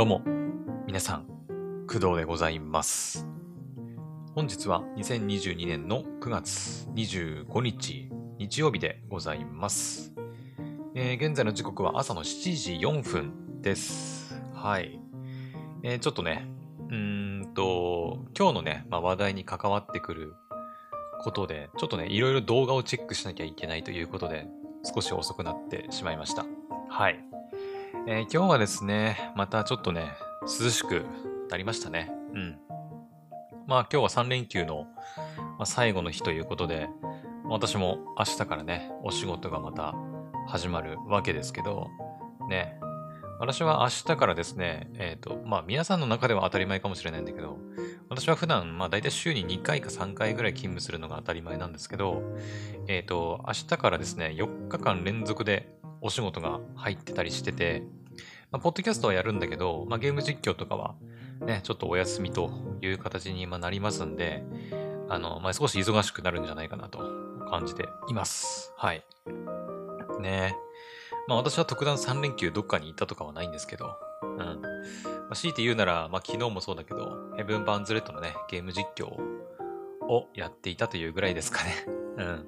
どうも、皆さん、工藤でございます。本日は2022年の9月25日、日曜日でございます。えー現在の時刻は朝の7時4分です。はい。えーちょっとね、うーんと、今日のね、まあ、話題に関わってくることで、ちょっとね、いろいろ動画をチェックしなきゃいけないということで、少し遅くなってしまいました。はい。えー今日はですね、またちょっとね、涼しくなりましたね。うん。まあ今日は3連休の、ま、最後の日ということで、私も明日からね、お仕事がまた始まるわけですけど、ね。私は明日からですね、えっ、と、まあ皆さんの中では当たり前かもしれないんだけど、私は普段、まあ大体週に2回か3回ぐらい勤務するのが当たり前なんですけど、えっ、と、明日からですね、4日間連続でお仕事が入ってたりしてて、まあ、ポッドキャストはやるんだけど、まあ、ゲーム実況とかはね、ちょっとお休みという形にまあなりますんで、あの、まあ、少し忙しくなるんじゃないかなと感じています。はい。ねまあ私は特段3連休どっかに行ったとかはないんですけど、うん。まあ、強いて言うなら、まあ昨日もそうだけど、ヘブン・バンズレットのね、ゲーム実況をやっていたというぐらいですかね。うん。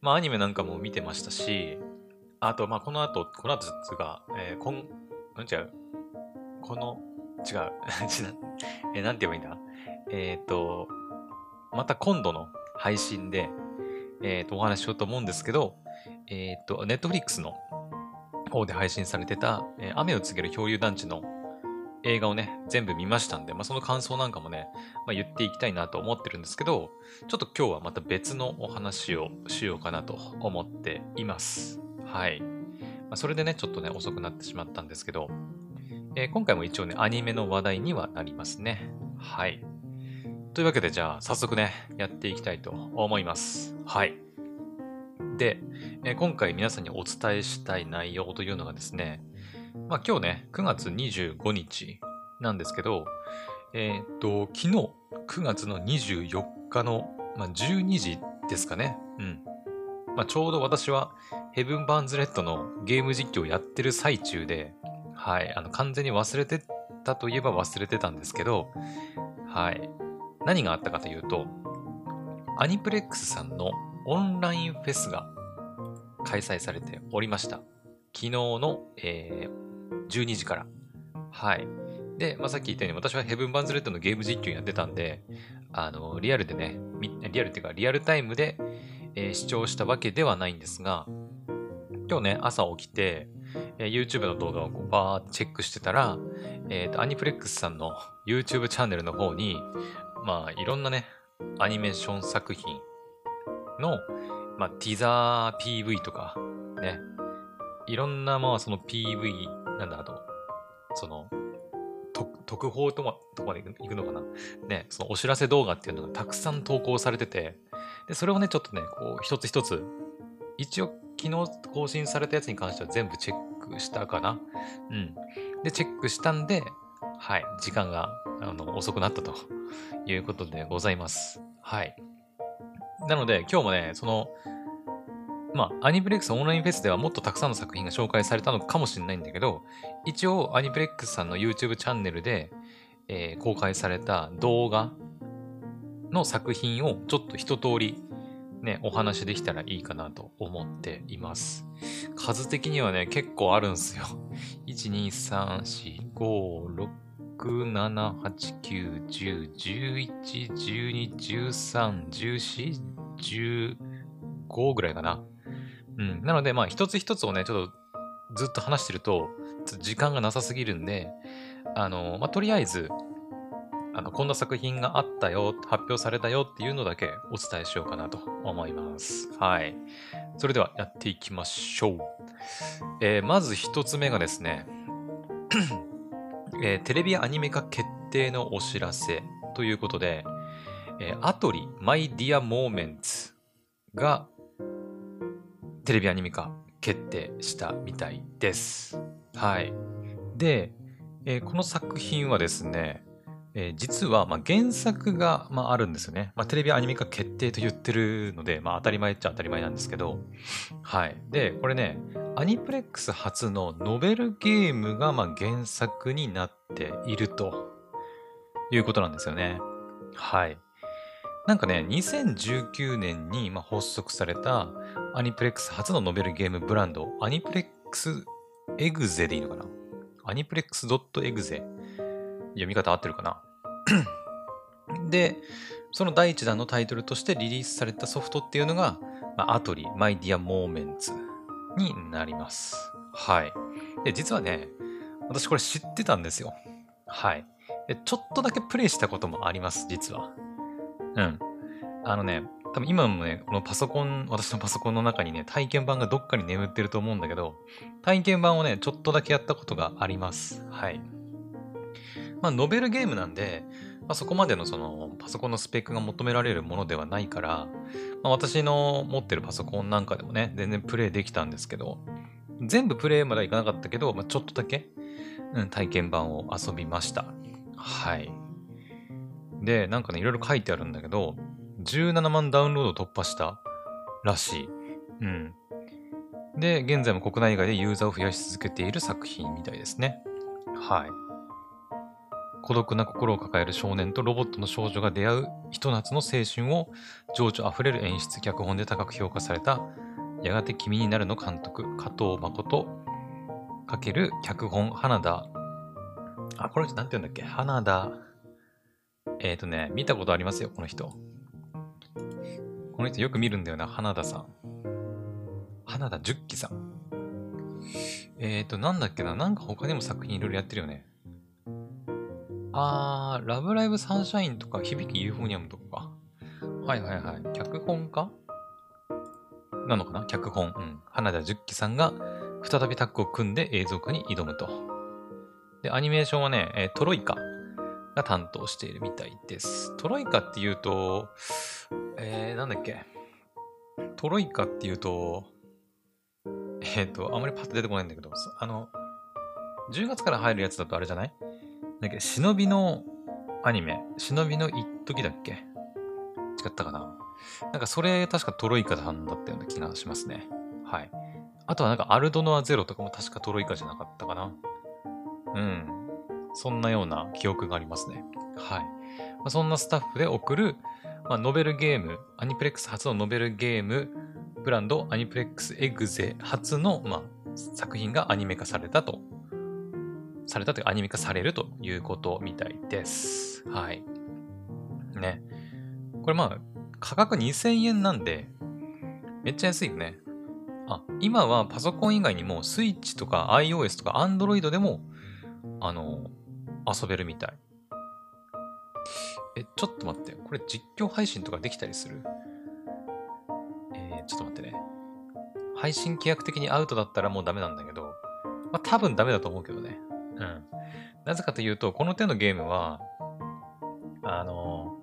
まあアニメなんかも見てましたし、あと、まあこの後、この後つうか、えー、こん、うん？違う。この、違う。えなんて言えばいいんだ？えっ、と、また今度の配信で、えっ、と、お話ししようと思うんですけど、えっ、と、ネットフリックスの方で配信されてた、え雨を告げる漂流団地の映画をね、全部見ましたんで、まあ、その感想なんかもね、まあ、言っていきたいなと思ってるんですけど、ちょっと今日はまた別のお話をしようかなと思っています。はい。あ、それでね、ちょっとね、遅くなってしまったんですけど、えー今回も一応ね、アニメの話題にはなりますね。はい。というわけで、じゃあ、早速ね、やっていきたいと思います。はい。で、えー今回皆さんにお伝えしたい内容というのがですね、まあ今日ね、9月25日なんですけど、えーっと、昨日、9月の24日の、まあ、12時ですかね。うん。まあちょうど私は、ヘブン・バーンズ・レッドのゲーム実況をやってる最中で、はい、あの、完全に忘れてたといえば忘れてたんですけど、はい。何があったかというと、アニプレックスさんのオンラインフェスが開催されておりました。昨日の、えー12時から。はい。で、まあ、さっき言ったように私はヘブン・バンズ・レッドのゲーム実況やってたんで、あの、リアルでね、リアルっていうかリアルタイムで、えー視聴したわけではないんですが、今日ね、朝起きて、えー YouTube の動画をこうバーってチェックしてたら、えっ、と、アニプレックスさんの YouTube チャンネルの方に、まあ、いろんなね、アニメーション作品の、まあ、ティザー PV とか、ね、いろんな、まあ、その PV、なんだ、あと、その、特報とまとかで行くのかな？ね、そのお知らせ動画っていうのがたくさん投稿されてて、で、それをね、ちょっとね、こう、一つ一つ、一応、昨日更新されたやつに関しては全部チェックしたかな？うん。で、チェックしたんで、はい、時間があの遅くなったということでございます。はい。なので、今日もね、その、まあ、アニプレックスオンラインフェスではもっとたくさんの作品が紹介されたのかもしれないんだけど、一応、アニプレックスさんの YouTube チャンネルで、えー公開された動画の作品をちょっと一通りね、お話できたらいいかなと思っています。数的にはね、結構あるんすよ。1、2、3、4、5、6、7、8、9、10、11、12、13、14、15ぐらいかな。うん。なので、まあ、一つ一つをね、ちょっとずっと話してると、時間がなさすぎるんで、あの、まあ、とりあえず、あの、こんな作品があったよ、発表されたよっていうのだけお伝えしようかなと思います。はい。それではやっていきましょう。えーまず一つ目がですね、えーテレビアニメ化決定のお知らせということで、えーアトリ My Dear Moments がテレビアニメ化決定したみたいです。はい。で、えーこの作品はですね、えー実は、まあ、原作が、まあ、あるんですよね。まあ、テレビアニメ化決定と言ってるので、まあ、当たり前っちゃ当たり前なんですけど、はい。で、これね、アニプレックス初のノベルゲームが、まあ、原作になっているということなんですよね。はい。なんかね、2019年に、まあ、発足されたアニプレックス初のノベルゲームブランド、アニプレックスエグゼでいいのかな？アニプレックス .exe 読み方合ってるかな？で、その第一弾のタイトルとしてリリースされたソフトっていうのが、まあ、アトリ、マイディアモーメンツになります。はい。で、実はね、私これ知ってたんですよ。はい。で、ちょっとだけプレイしたこともあります、実は。うん。あのね、多分今もね、このパソコン、私のパソコンの中にね、体験版がどっかに眠ってると思うんだけど、体験版をね、ちょっとだけやったことがあります。はい。まあ、ノベルゲームなんで、まあ、そこまでのそのパソコンのスペックが求められるものではないから、まあ、私の持ってるパソコンなんかでもね、全然プレイできたんですけど、全部プレイまではいかなかったけど、まあ、ちょっとだけ、うん、体験版を遊びました。はい。で、なんかね、いろいろ書いてあるんだけど、17万ダウンロード突破したらしい。うん。で、現在も国内外でユーザーを増やし続けている作品みたいですね。はい。孤独な心を抱える少年とロボットの少女が出会うひと夏の青春を情緒あふれる演出、脚本で高く評価された、やがて君になるの監督、加藤誠、かける脚本、花田、あ、この人なんて言うんだっけ？花田、えっ、ー、とね、見たことありますよ、この人。この人よく見るんだよな、花田さん。花田十喜さん。えっ、ー、と、なんだっけな、なんか他にも作品いろいろやってるよね。あー、ラブライブサンシャインとか、響きユーフォニアムとかか。はいはいはい。脚本家？なのかな？脚本。うん。花田十喜さんが再びタッグを組んで映像化に挑むと。で、アニメーションはね、えトロイカが担当しているみたいです。トロイカっていうと、えー、なんだっけ？トロイカっていうと、えっ、と、あまりパッと出てこないんだけど、あの、10月から入るやつだとあれじゃない？だっけ、忍びのアニメ、忍びの一時だっけ？違ったかな？なんかそれ確かトロイカさんだったような気がしますね。はい。あとはなんかアルドノアゼロとかも確かトロイカじゃなかったかな？うん。そんなような記憶がありますね。はい。まあ、そんなスタッフで送る、まあ、ノベルゲーム、アニプレックス初のノベルゲームブランド、アニプレックスエグゼ初の、まあ、作品がアニメ化されたと。されたというアニメ化されるということみたいです。はい。ね。これまあ、価格2000円なんで、めっちゃ安いよね。あ、今はパソコン以外にも、スイッチとか iOS とか Android でも、あの、遊べるみたい。え、ちょっと待って。これ実況配信とかできたりする？えー、ちょっと待ってね。配信規約的にアウトだったらもうダメなんだけど、まあ多分ダメだと思うけどね。うん。なぜかというと、この手のゲームは、あの、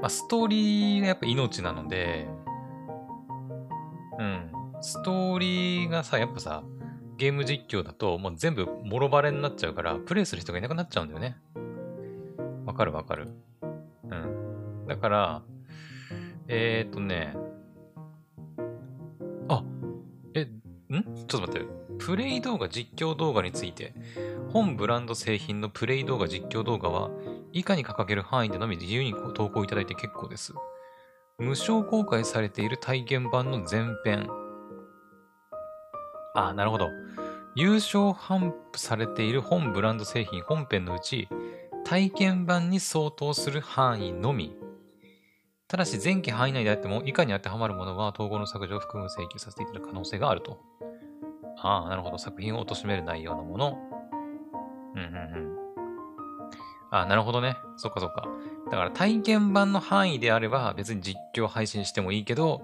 まあ、ストーリーがやっぱ命なので、うん。ストーリーがさ、やっぱさ、ゲーム実況だともう全部もろバレになっちゃうから、プレイする人がいなくなっちゃうんだよね。わかるわかる。うん。だから、えー、っとね、あ、え、ん？ちょっと待って。プレイ動画実況動画について、本ブランド製品のプレイ動画実況動画は、以下に掲げる範囲でのみ自由に投稿いただいて結構です。無償公開されている体験版の前編。あ、なるほど。優勝頒布されている本ブランド製品本編のうち、体験版に相当する範囲のみ。ただし、前期範囲内であっても、以下に当てはまるものは、統合の削除を含む請求させていただく可能性があると。ああ、なるほど。作品を貶める内容のもの。うんうんうん。あ、なるほどね。そっかそっか。だから体験版の範囲であれば別に実況配信してもいいけど、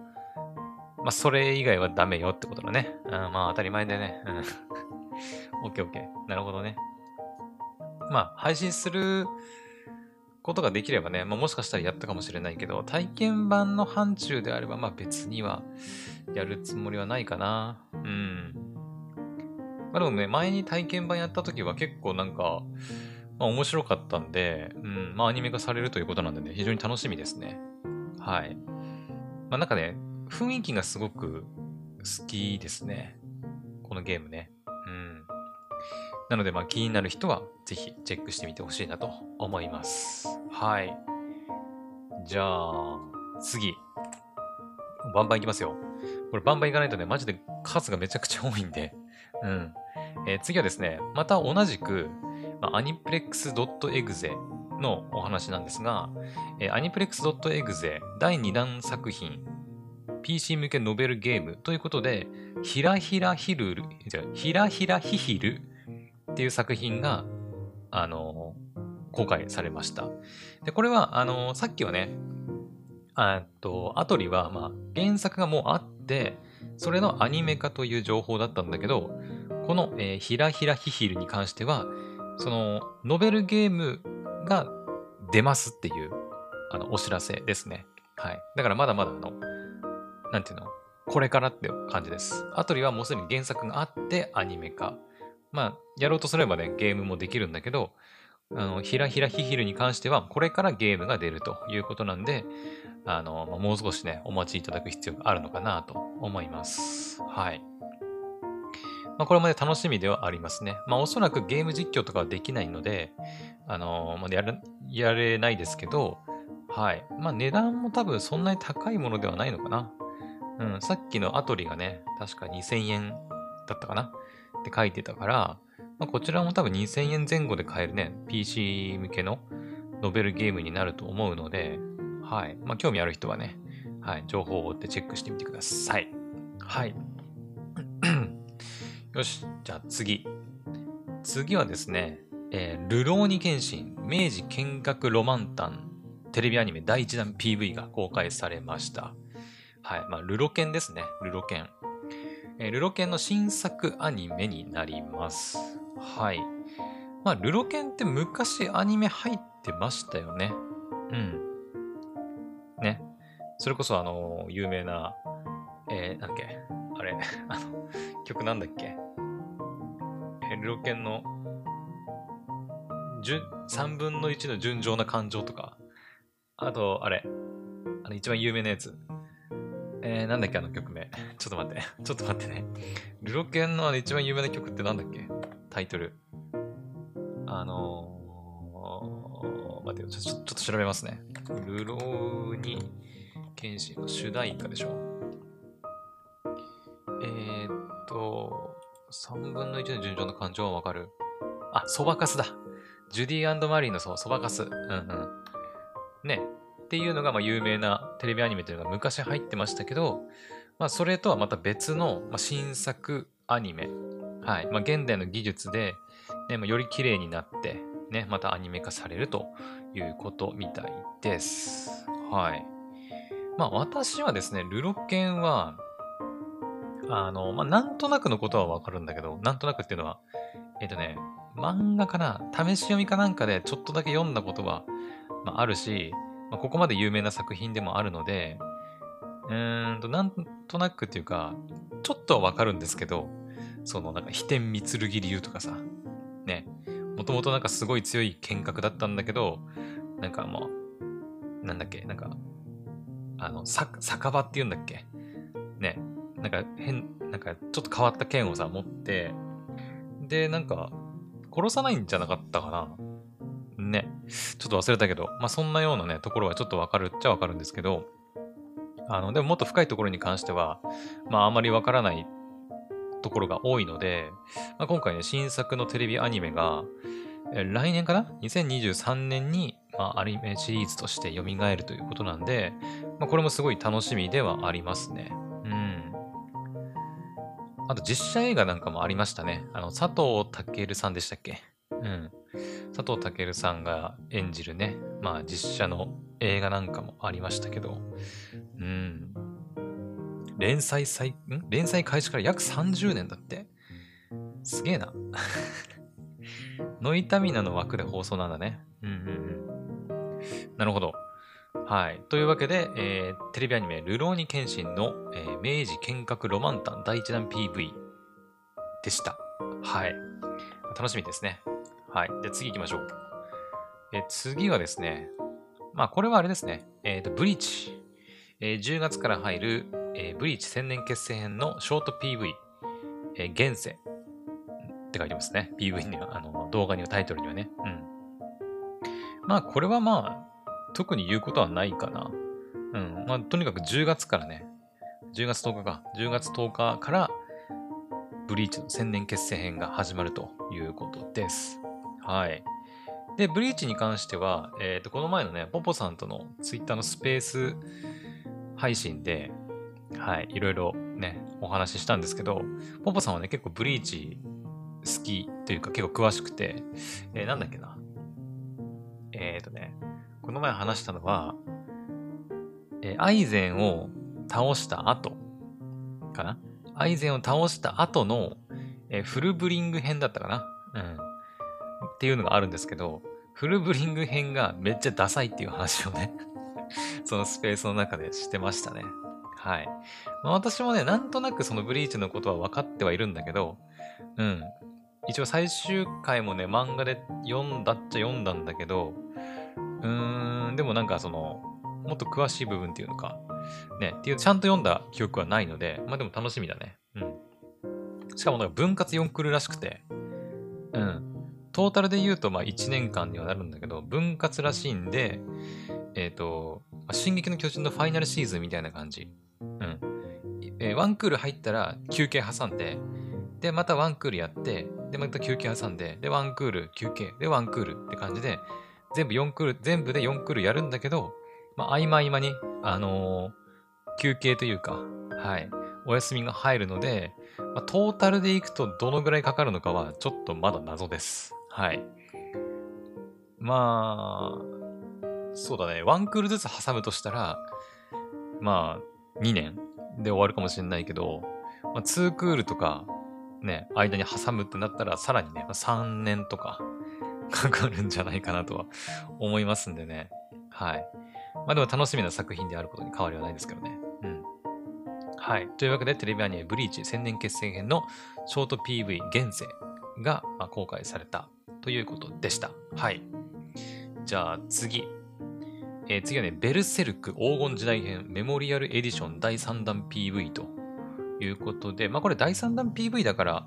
まあそれ以外はダメよってことだね。うん、まあ当たり前だよね。うん。オッケーオッケー。なるほどね。まあ配信することができればね、まあもしかしたらやったかもしれないけど、体験版の範疇であればまあ別にはやるつもりはないかな。うん。まあでもね、前に体験版やった時は結構なんか、まあ、面白かったんで、うん、まあ、アニメ化されるということなんでね、非常に楽しみですね。はい。まあ、なんかね、雰囲気がすごく好きですね。このゲームね。うん。なので、まあ、気になる人は、ぜひチェックしてみてほしいなと思います。はい。じゃあ、次。バンバンいきますよ。これバンバンいかないとね、マジで数がめちゃくちゃ多いんで。うん。えー、次はですね、また同じく、まあ、アニプレックス .exe のお話なんですが、えー、アニプレックス .exe 第2弾作品、PC 向けノベルゲームということで、ひらひらひるる、じゃひらひらひひるっていう作品が、あのー、公開されました。で、これは、あのー、さっきはね、あと、アトリは、まあ、原作がもうあって、それのアニメ化という情報だったんだけど、この、えー、ひらひらひひるに関しては、その、ノベルゲームが出ますっていう、あの、お知らせですね。はい。だからまだまだ、あの、なんていうの？これからって感じです。アトリはもうすでに原作があってアニメ化。まあ、やろうとすればね、ゲームもできるんだけど、あの、ひらひらひひるに関しては、これからゲームが出るということなんで、あの、もう少しね、お待ちいただく必要があるのかなと思います。はい。まあ、これもね、楽しみではありますね。まあ、おそらくゲーム実況とかはできないので、あのまあ、やれ、やれないですけど、はい。まあ、値段も多分そんなに高いものではないのかな。うん、さっきのアトリがね、確か2000円だったかなって書いてたから、まあ、こちらも多分2000円前後で買えるね、PC 向けのノベルゲームになると思うので、はい。まあ、興味ある人はね、はい、情報を追ってチェックしてみてください。はい。よし、じゃあ次。次はですね、えー、ルローニケンシン、明治見学ロマンタン、テレビアニメ第1弾 PV が公開されました。はい。まあ、ルロケンですね。ルロケン。えー、ルロケンの新作アニメになります。はい。まあ、ルロケンって昔アニメ入ってましたよね。うん。ね。それこそあの、有名な、えー、なんだっけ、あれ、あの、曲なんだっけ？え、ルロケンの、3分の1の純情な感情とか、あと、あれ、あの、一番有名なやつ。えー、なんだっけ、あの曲名。ちょっと待って。ちょっと待ってね。ルロケンのあの一番有名な曲ってなんだっけ？タイトル。あのー、待ってよちょ、っと調べますね。ルローニケンシンの主題歌でしょ。3分の1の順調の感情はわかる。あ、そばかすだ。ジュディマリーのそう、そばかす。うんうん。ね。っていうのが、まあ、有名なテレビアニメというのが昔入ってましたけど、まあ、それとはまた別の、まあ、新作アニメ。はい。まあ、現代の技術で、ね、まあ、より綺麗になって、ね、またアニメ化されるということみたいです。はい。まあ私はですね、ルロケンは、あの、まあなんとなくのことはわかるんだけど、なんとなくっていうのは、えっ、ー、とね、漫画かな、試し読みかなんかでちょっとだけ読んだことは、まあ、あるし、まあ、ここまで有名な作品でもあるので、うーんと、なんとなくっていうか、ちょっとはわかるんですけど、そのなんか、飛天三剣流とかさ、ね、もともとなんかすごい強い剣客だったんだけど、なんかもう、なんだっけ、なんか、あの、さ、酒場って言うんだっけ？ね。なんか変、なんかちょっと変わった剣をさ、持って、で、なんか、殺さないんじゃなかったかなね。ちょっと忘れたけど、まあそんなようなね、ところはちょっとわかるっちゃわかるんですけど、あの、でももっと深いところに関しては、まああまりわからないところが多いので、まあ、今回ね、新作のテレビアニメが、え来年かな ?2023 年に、まあ、アニメシリーズとして蘇るということなんで、まあ、これもすごい楽しみではありますね。あと実写映画なんかもありましたね。あの、佐藤健さんでしたっけ？うん。佐藤健さんが演じるね、まあ実写の映画なんかもありましたけど、うん。連載再、ん？連載開始から約30年だって？すげえな。ノイタミナの枠で放送なんだね。うんうんうん。なるほど。はい。というわけで、えー、テレビアニメ、ルローニケンシンの、えー、明治見学ロマンタン第1弾 PV でした。はい。楽しみですね。はい。じゃあ次行きましょう。え次はですね、まあこれはあれですね、えっ、ー、と、ブリーチ。えー、10月から入る、えー、ブリーチ千年結成編のショート PV、えー、現世って書いてますね。PV には、あの、動画にはタイトルにはね。うん。まあこれはまあ、特に言うことはないかな。うん。まあとにかく10月からね、10月10日か、10月10日から、ブリーチの千年結成編が始まるということです。はい。で、ブリーチに関しては、えっ、ー、と、この前のね、ポポさんとのツイッターのスペース配信で、はい、いろいろね、お話ししたんですけど、ポポさんはね、結構ブリーチ好きというか結構詳しくて、えー、なんだっけな。えっ、ー、とね、この前話したのは、え、アイゼンを倒した後かな？アイゼンを倒した後の、え、フルブリング編だったかな？うん。っていうのがあるんですけど、フルブリング編がめっちゃダサいっていう話をね そのスペースの中でしてましたね。はい。まあ、私もね、なんとなくそのブリーチのことは分かってはいるんだけど、うん。一応最終回もね、漫画で読んだっちゃ読んだんだけど、うーん、でもなんかその、もっと詳しい部分っていうのか、ね、っていう、ちゃんと読んだ記憶はないので、まあでも楽しみだね。うん。しかもなんか分割4クールらしくて、うん。トータルで言うとまあ1年間にはなるんだけど、分割らしいんで、えっ、ー、と、進撃の巨人のファイナルシーズンみたいな感じ。うん。えー、ワンクール入ったら休憩挟んで、で、またワンクールやって、で、また休憩挟んで、で、ワンクール、休憩、で、ワンクールって感じで、全部4クール、全部で4クールやるんだけど、まあ、合間合間に、あのー、休憩というか、はい、お休みが入るので、まあ、トータルでいくとどのぐらいかかるのかは、ちょっとまだ謎です。はい。まあ、そうだね。ワンクールずつ挟むとしたら、まあ、2年で終わるかもしれないけど、まあ、2クールとか、ね、間に挟むってなったら、さらにね、3年とかかかるんじゃないかなとは思いますんでね。はい。まあでも楽しみな作品であることに変わりはないですけどね。うん。はい。というわけで、テレビアニメブリーチ千年決戦編のショート PV 現世がま公開されたということでした。はい。じゃあ次。えー、次はね、ベルセルク黄金時代編メモリアルエディション第3弾 PV ということで、まあこれ第3弾 PV だから、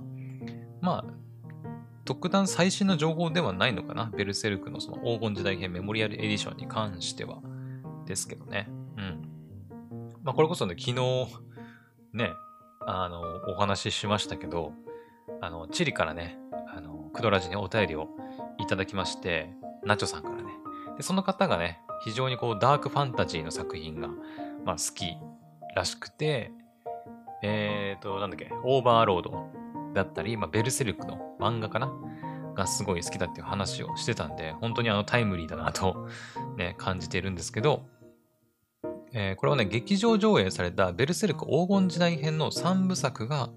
まあ、特段最新の情報ではないのかな？ベルセルクのその黄金時代編メモリアルエディションに関しては。ですけどね。うん。まあこれこそね、昨日、ね、あの、お話ししましたけど、あの、チリからね、あの、クドラジにお便りをいただきまして、ナチョさんからね。で、その方がね、非常にこう、ダークファンタジーの作品が、まあ、好きらしくて、えっ、ー、と、なんだっけ、オーバーロードだったり、まあ、ベルセルクの漫画かながすごい好きだっていう話をしてたんで、本当にあのタイムリーだなと ね、感じているんですけど、えー、これはね、劇場上映されたベルセルク黄金時代編の3部作が、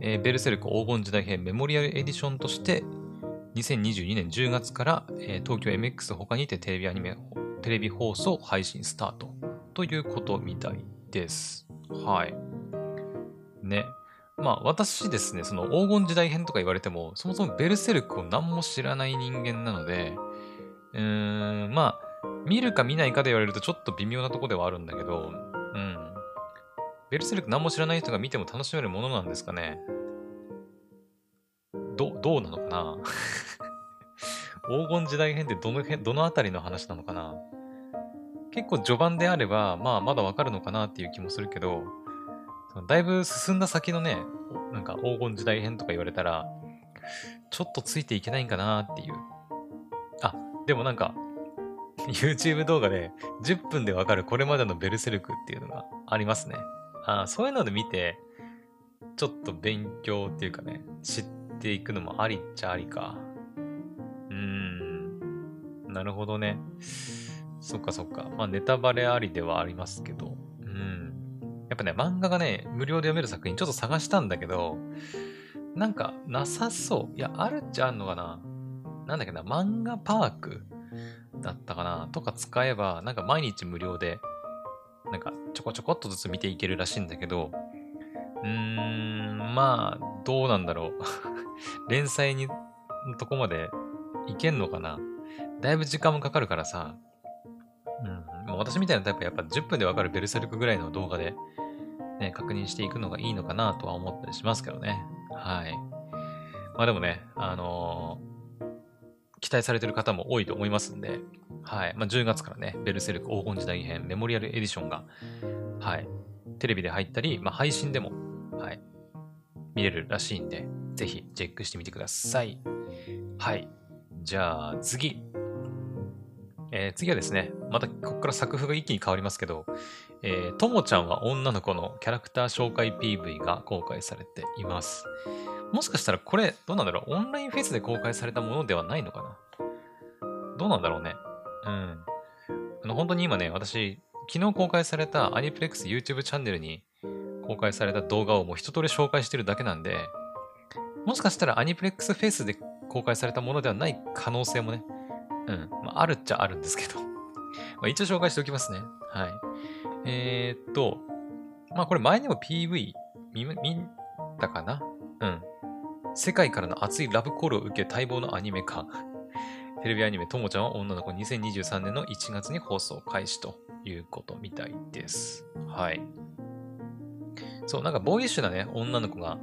えー、ベルセルク黄金時代編メモリアルエディションとして2022年10月から、えー、東京 MX 他にてテレビアニメ、テレビ放送配信スタートということみたいです。はい。ね。まあ私ですね、その黄金時代編とか言われても、そもそもベルセルクを何も知らない人間なので、うーん、まあ、見るか見ないかで言われるとちょっと微妙なとこではあるんだけど、うん。ベルセルク何も知らない人が見ても楽しめるものなんですかね。ど、どうなのかな？黄金時代編ってどの辺、どのあたりの話なのかな？結構序盤であれば、まあまだわかるのかなっていう気もするけど、だいぶ進んだ先のね、なんか黄金時代編とか言われたら、ちょっとついていけないんかなっていう。あ、でもなんか、YouTube 動画で10分でわかるこれまでのベルセルクっていうのがありますね。あそういうので見て、ちょっと勉強っていうかね、知っていくのもありっちゃありか。うーん。なるほどね。そっかそっか。まあネタバレありではありますけど。やっぱね、漫画がね、無料で読める作品ちょっと探したんだけど、なんかなさそう。いや、あるっちゃあるのかな。なんだっけな、漫画パークだったかなとか使えば、なんか毎日無料で、なんかちょこちょこっとずつ見ていけるらしいんだけど、うーん、まあ、どうなんだろう。連載に、のとこまでいけんのかなだいぶ時間もかかるからさ、うん、もう私みたいなタイプはやっぱ10分でわかるベルセルクぐらいの動画で、ね、確認していくのがいいのかなとは思ったりしますけどね。はい。まあでもね、あのー、期待されてる方も多いと思いますんで、はい。まあ10月からね、ベルセルク黄金時代編メモリアルエディションが、はい。テレビで入ったり、まあ配信でも、はい。見れるらしいんで、ぜひチェックしてみてください。はい。じゃあ次。えー、次はですね、またここから作風が一気に変わりますけど、えー、ともちゃんは女の子のキャラクター紹介 PV が公開されています。もしかしたらこれ、どうなんだろう？オンラインフェスで公開されたものではないのかな？どうなんだろうね？うん。あの、本当に今ね、私、昨日公開されたアニプレックス YouTube チャンネルに公開された動画をもう一通り紹介してるだけなんで、もしかしたらアニプレックスフェイスで公開されたものではない可能性もね、うん。まあ、あるっちゃあるんですけど。まあ、一応紹介しておきますね。はい。えー、っと、まあこれ前にも PV 見、見たかな？うん。世界からの熱いラブコールを受け待望のアニメ化。テレビアニメ、ともちゃんは女の子2023年の1月に放送開始ということみたいです。はい。そう、なんかボーイッシュなね、女の子が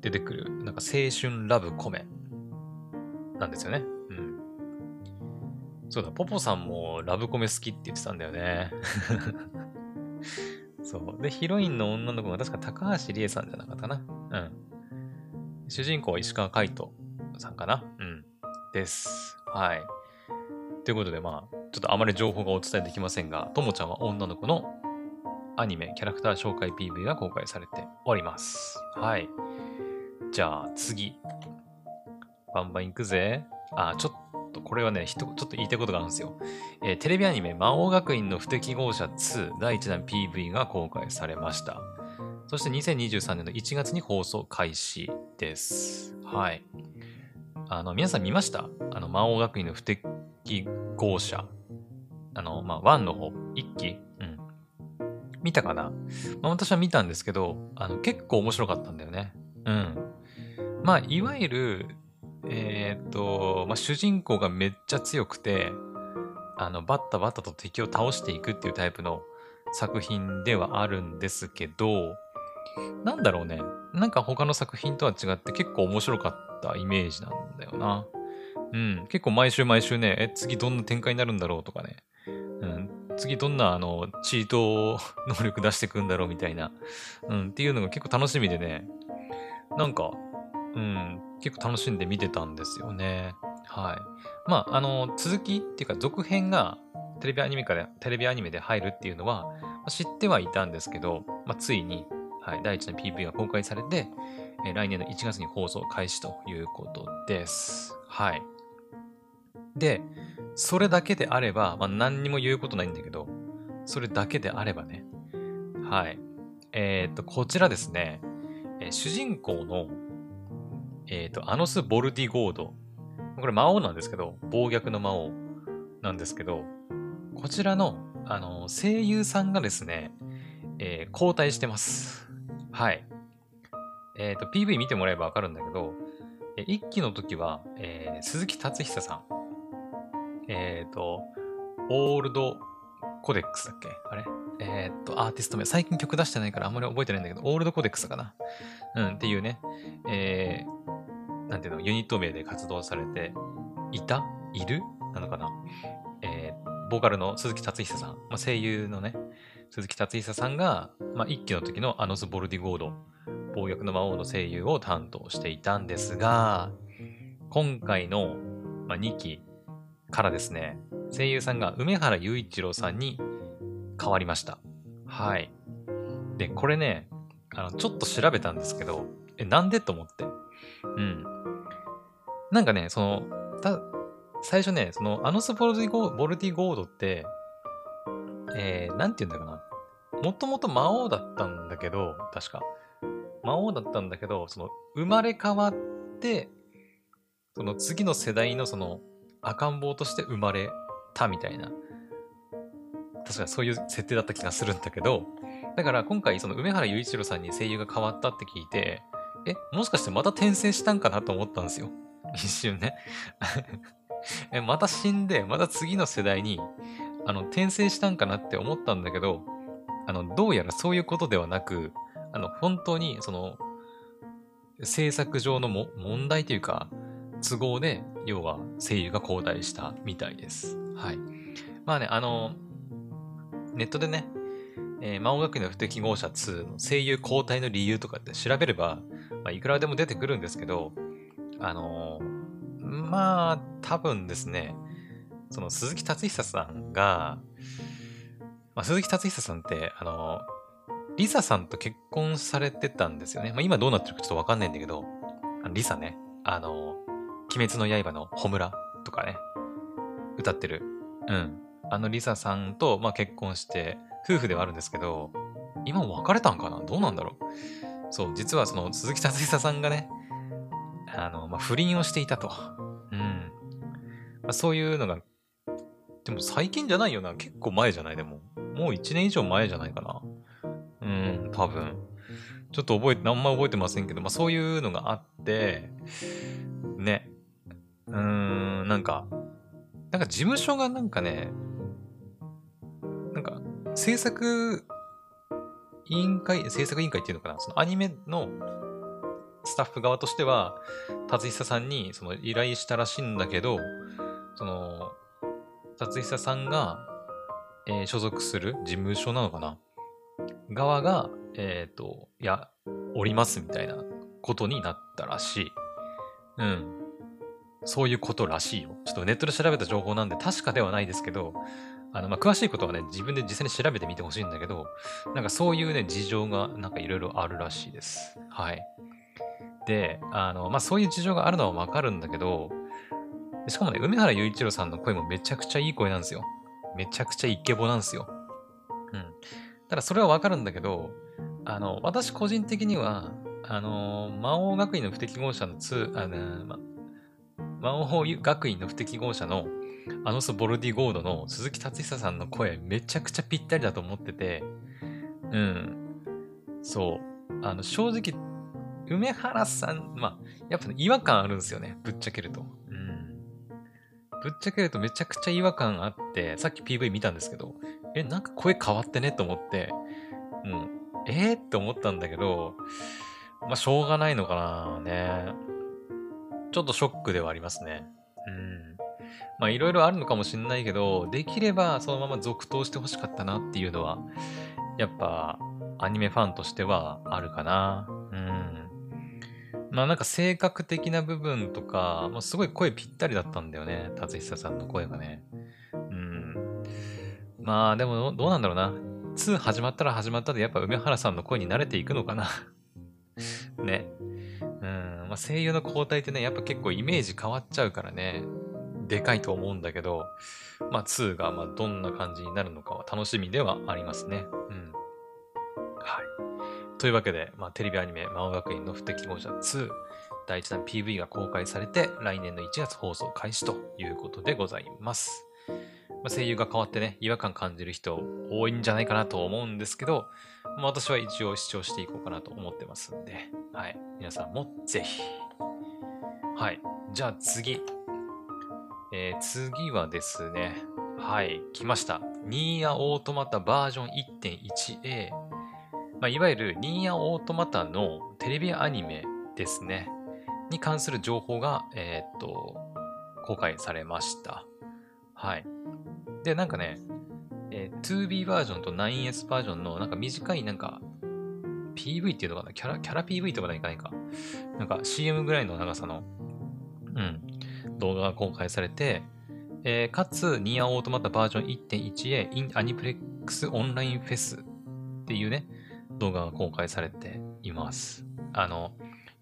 出てくる、なんか青春ラブコメなんですよね。うんそうだ、ポポさんもラブコメ好きって言ってたんだよね。そう。で、ヒロインの女の子が確か高橋理恵さんじゃなかったな。うん。主人公は石川海人さんかな。うん。です。はい。ということで、まあ、ちょっとあまり情報がお伝えできませんが、ともちゃんは女の子のアニメ、キャラクター紹介 PV が公開されております。はい。じゃあ次。バンバン行くぜ。あ、ちょっと、これはね、ちょっと言いたいことがあるんですよ。えー、テレビアニメ、魔王学院の不適合者2第1弾 PV が公開されました。そして2023年の1月に放送開始です。はい。あの、皆さん見ました？あの、魔王学院の不適合者。あの、まあ、1の方、1期？うん。見たかな、まあ、私は見たんですけど、あの、結構面白かったんだよね。うん。まあ、いわゆる、えっ、と、まあ、主人公がめっちゃ強くて、あの、バッタバッタと敵を倒していくっていうタイプの作品ではあるんですけど、なんだろうね。なんか他の作品とは違って結構面白かったイメージなんだよな。うん。結構毎週毎週ね、え、次どんな展開になるんだろうとかね。うん。次どんなあの、チート能力出してくんだろうみたいな。うん。っていうのが結構楽しみでね。なんか、うん。結構楽しんで見てたんですよね。はい。まあ、あの、続きっていうか続編がテレビアニメから、テレビアニメで入るっていうのは、まあ、知ってはいたんですけど、まあ、ついに、はい、第一の PV が公開されて、えー、来年の1月に放送開始ということです。はい。で、それだけであれば、まあ、何にも言うことないんだけど、それだけであればね。はい。えー、っと、こちらですね、えー、主人公のえっ、ー、と、アノス・ボルディゴード。これ魔王なんですけど、暴虐の魔王なんですけど、こちらの、あの、声優さんがですね、えー、交代してます。はい。えっ、ー、と、PV 見てもらえばわかるんだけど、え一期の時は、えー、鈴木達久さん。えっ、ー、と、オールドコデックスだっけ？あれ？えっ、と、アーティスト名。最近曲出してないからあんまり覚えてないんだけど、オールドコデックスかな？うん、っていうね、えー、なんていうの、ユニット名で活動されていた？いる？なのかな？えー、ボーカルの鈴木達久さん、まあ、声優のね、鈴木達久さんが、まあ、一期の時のアノス・ボルディゴード、暴虐の魔王の声優を担当していたんですが、今回の、まあ、2期からですね、声優さんが梅原雄一郎さんに変わりました。はい。で、これね、あの、ちょっと調べたんですけど、え、なんで？と思って。うん。なんかね、その、た、最初ね、その、アノスボルディゴボルディゴードって、えー、なんて言うんだろうな。もともと魔王だったんだけど、確か。魔王だったんだけど、その、生まれ変わって、その次の世代のその、赤ん坊として生まれたみたいな。確かそういう設定だった気がするんだけど、だから今回その梅原雄一郎さんに声優が変わったって聞いて、え、もしかしてまた転生したんかなと思ったんですよ。一瞬ね。え、また死んで、また次の世代に、あの、転生したんかなって思ったんだけど、あの、どうやらそういうことではなく、あの、本当に、その、制作上のも問題というか、都合で、要は声優が交代したみたいです。はい。まあね、あの、ネットでね、えー、魔王学院の不適合者2の声優交代の理由とかって調べれば、まあ、いくらでも出てくるんですけど、あの、まあ、多分ですね、その鈴木達久さんが、まあ、鈴木達久さんって、あのリサさんと結婚されてたんですよね。まあ、今どうなってるかちょっとわかんないんだけど、あのリサね、あの、鬼滅の刃のホムラとかね、歌ってる。うん。あのリサさんと、まあ、結婚して、夫婦ではあるんですけど、今も別れたんかな？どうなんだろう？そう、実はその鈴木達久さんがね、あの、まあ、不倫をしていたと。うん。まあ、そういうのが、でも最近じゃないよな。結構前じゃない？でも。もう1年以上前じゃないかな。うん、多分。ちょっと覚えて、あんま覚えてませんけど、まあそういうのがあって、ね。うーん、なんか、なんか事務所がなんかね、なんか制作委員会、制作委員会っていうのかな、そのアニメのスタッフ側としては、達久さんにその依頼したらしいんだけど、その、達久さんが、えー、所属する事務所なのかな？側が、えっ、ー、と、いや、おりますみたいなことになったらしい。うん。そういうことらしいよ。ちょっとネットで調べた情報なんで確かではないですけど、あの、まあ、詳しいことはね、自分で実際に調べてみてほしいんだけど、なんかそういうね、事情がなんかいろいろあるらしいです。はい。で、あの、まあ、そういう事情があるのはわかるんだけど、しかもね、梅原雄一郎さんの声もめちゃくちゃいい声なんですよ。めちゃくちゃイケボなんですよ。うん。ただそれはわかるんだけど、あの、私個人的には、あの、魔王学院の不適合者の2、あの、ま、魔王学院の不適合者のアノス・ボルディゴードの鈴木達久さんの声めちゃくちゃぴったりだと思ってて、うん。そう。あの、正直、梅原さん、まあ、やっぱ、ね、違和感あるんですよね。ぶっちゃけると。うん。ぶっちゃけるとめちゃくちゃ違和感あって、さっき PV 見たんですけど、え、なんか声変わってねと思って、うん、えー、って思ったんだけど、まあ、しょうがないのかなね。ちょっとショックではありますね。うん。まあ、いろいろあるのかもしんないけど、できればそのまま続投してほしかったなっていうのは、やっぱ、アニメファンとしてはあるかな。まあなんか性格的な部分とか、もうすごい声ぴったりだったんだよね。達久さんの声がね。うんまあでもどうなんだろうな。2始まったら始まったでやっぱ梅原さんの声に慣れていくのかな ね。うん。まあ声優の交代ってね、やっぱ結構イメージ変わっちゃうからね。でかいと思うんだけど、まあ2がまどんな感じになるのかは楽しみではありますね。うん。というわけで、まあテレビアニメ、魔王学院の不適合者2、第1弾 PV が公開されて、来年の1月放送開始ということでございます。まあ声優が変わってね、違和感感じる人多いんじゃないかなと思うんですけど、まあ、私は一応視聴していこうかなと思ってますんで、はい。皆さんもぜひ。はい。じゃあ次。えー、次はですね、はい、来ました。ニーヤオートマタバージョン 1.1a。まあ、いわゆるニーヤオートマタのテレビアニメですね。に関する情報が、えー、っと、公開されました。はい。で、なんかね、えー、2B バージョンと 9S バージョンのなんか短いなんか PV っていうのかな？キャラ、キャラ PV とかないかないか。なんか CM ぐらいの長さの、うん、動画が公開されて、えー、かつ、ニアオートマタバージョン1.1へインアニプレックスオンラインフェスっていうね、動画が公開されています。あの、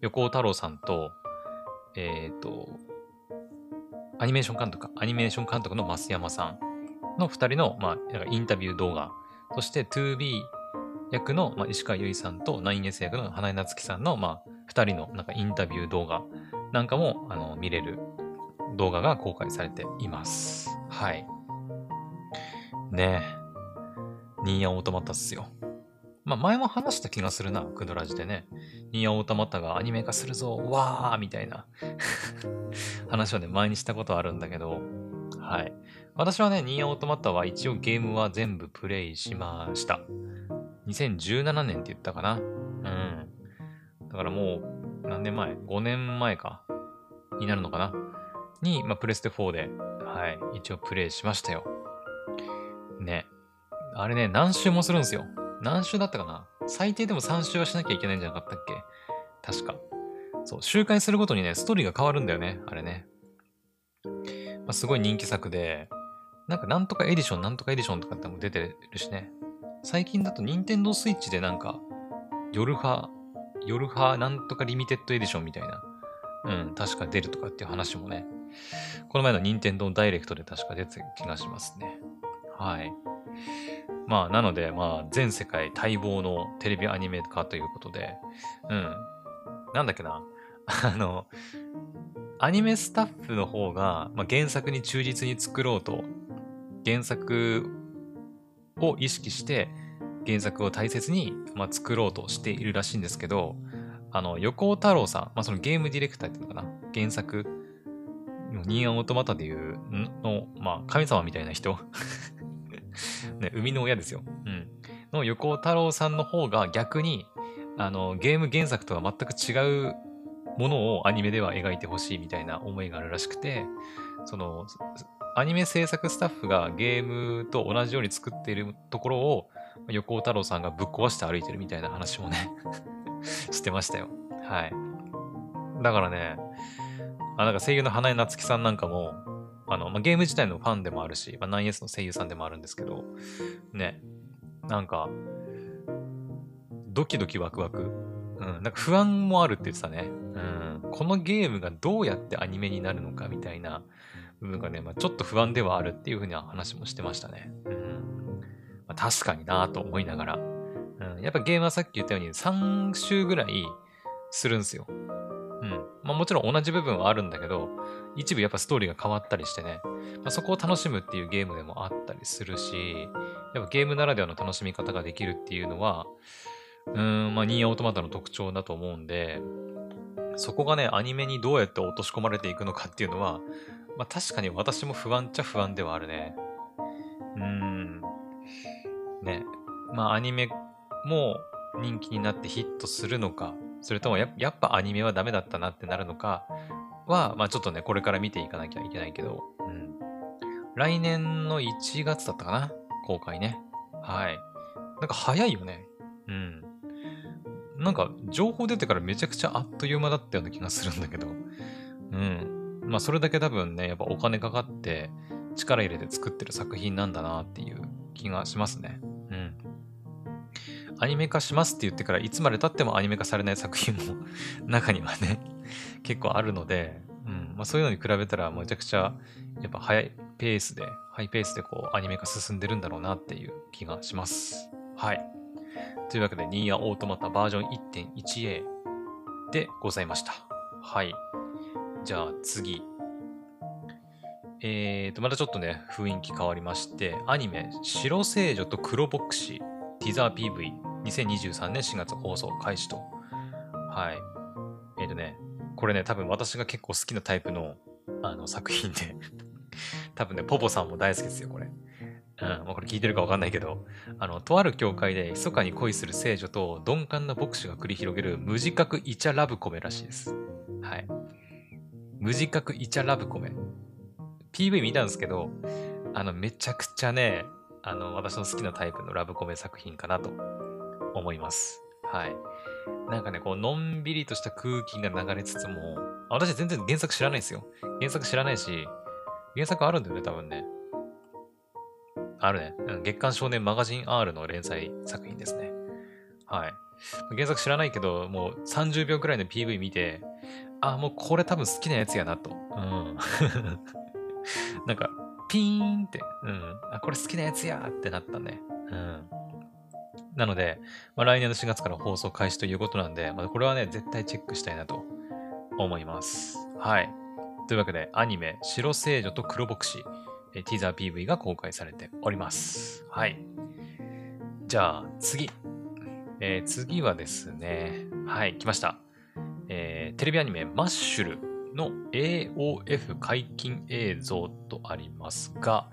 横尾太郎さんと、えっ、ー、と、アニメーション監督、アニメーション監督の増山さんの二人の、まあ、インタビュー動画、そして 2B 役の、まあ、石川由依さんと 9S 役の花江夏樹さんの、まあ、二人のなんかインタビュー動画なんかもあの見れる動画が公開されています。はい。ねえ。ニーヤオートマタっすよ。まあ前も話した気がするな、クドラジでね。ニーアオートマタがアニメ化するぞ、わーみたいな 話をね、前にしたことあるんだけど、はい。私はね、ニーアオートマタは一応ゲームは全部プレイしました。2017年って言ったかな。うん。だからもう、何年前 ?5 年前か。になるのかなに、まあ、プレステ4で、はい、一応プレイしましたよ。ね。あれね、何周もするんですよ。何周だったかな？最低でも3周はしなきゃいけないんじゃなかったっけ？確か。そう、周回するごとにね、ストーリーが変わるんだよね。あれね。まあ、すごい人気作で、なんかなんとかエディション、なんとかエディションとかっても出てるしね。最近だと任天堂スイッチでなんか、夜派、夜派なんとかリミテッドエディションみたいな、うん、確か出るとかっていう話もね、この前の任天堂ダイレクトで確か出てた気がしますね。はい。まあ、なので、まあ、全世界待望のテレビアニメ化ということで、うん。なんだっけな。あの、アニメスタッフの方が、まあ、原作に忠実に作ろうと原作を意識して原作を大切に、まあ、作ろうとしているらしいんですけど、あの、横尾太郎さん、まあ、そのゲームディレクターっていうのかな原作ニーアンオートマタでいうの、まあ、神様みたいな人 ね、生みの親ですよ。うん。の横尾太郎さんの方が逆に、あの、ゲーム原作とは全く違うものをアニメでは描いてほしいみたいな思いがあるらしくて、その、アニメ制作スタッフがゲームと同じように作っているところを横尾太郎さんがぶっ壊して歩いてるみたいな話もね してましたよ。はい。だからね、あなんか声優の花江夏樹さんなんかも、あの、まあ、ゲーム自体のファンでもあるし、まあ、9S の声優さんでもあるんですけど、ね、なんか、ドキドキワクワク。うん、なんか不安もあるって言ってたね。うん、このゲームがどうやってアニメになるのかみたいな、部分がね、まあ、ちょっと不安ではあるっていうふうな話もしてましたね。うん。まあ、確かになと思いながら。うん。やっぱゲームはさっき言ったように3週ぐらいするんですよ。うん。まあもちろん同じ部分はあるんだけど、一部やっぱストーリーが変わったりしてね、まあ、そこを楽しむっていうゲームでもあったりするし、やっぱゲームならではの楽しみ方ができるっていうのは、うーん、まあニーアオートマタの特徴だと思うんで、そこがね、アニメにどうやって落とし込まれていくのかっていうのは、まあ確かに私も不安っちゃ不安ではあるね。うーん。ね。まあアニメも人気になってヒットするのか、それともややっぱアニメはダメだったなってなるのかは、まあちょっとね、これから見ていかなきゃいけないけど、うん。来年の1月だったかな公開ね。はい。なんか早いよね。うん。なんか情報出てからめちゃくちゃあっという間だったような気がするんだけど。うん。まあそれだけ多分ね、やっぱお金かかって力入れて作ってる作品なんだなっていう気がしますね。うん。アニメ化しますって言ってからいつまで経ってもアニメ化されない作品も 中にはね結構あるので、うん。まあそういうのに比べたらめちゃくちゃやっぱ早いペースで、ハイペースでこうアニメ化進んでるんだろうなっていう気がします。はい。というわけで、ニーヤオートマタバージョン 1.1a でございました。はい。じゃあ次。えーと、またちょっとね、雰囲気変わりまして、アニメ、白聖女と黒牧師、ティザー PV、2023年4月放送開始と。はい。えーとね、これね、多分私が結構好きなタイプのあの作品で 多分ね、ポポさんも大好きですよ、これ。うん、まあ、これ聞いてるかわかんないけど、あの、とある教会で密かに恋する聖女と鈍感な牧師が繰り広げる無自覚イチャラブコメらしいです。はい。無自覚イチャラブコメ。PV 見たんですけど、あの、めちゃくちゃね、あの、私の好きなタイプのラブコメ作品かなと思います。はい。なんかね、こう、のんびりとした空気が流れつつも、私全然原作知らないですよ。原作知らないし、原作あるんだよね、多分ね。あるね。月刊少年マガジン R の連載作品ですね。はい。原作知らないけど、もう30秒くらいの PV 見て、あ、もうこれ多分好きなやつやなと。うん。なんか、ピーンって、うん。あ、これ好きなやつやってなったね。うん。なので、まあ、来年の4月から放送開始ということなんで、まあ、これはね、絶対チェックしたいなと思います。はい。というわけで、アニメ、白聖女と黒牧師、えティーザー PV が公開されております。はい。じゃあ、次。えー、次はですね、はい、来ました。えー、テレビアニメ、マッシュルの AOF 解禁映像とありますが、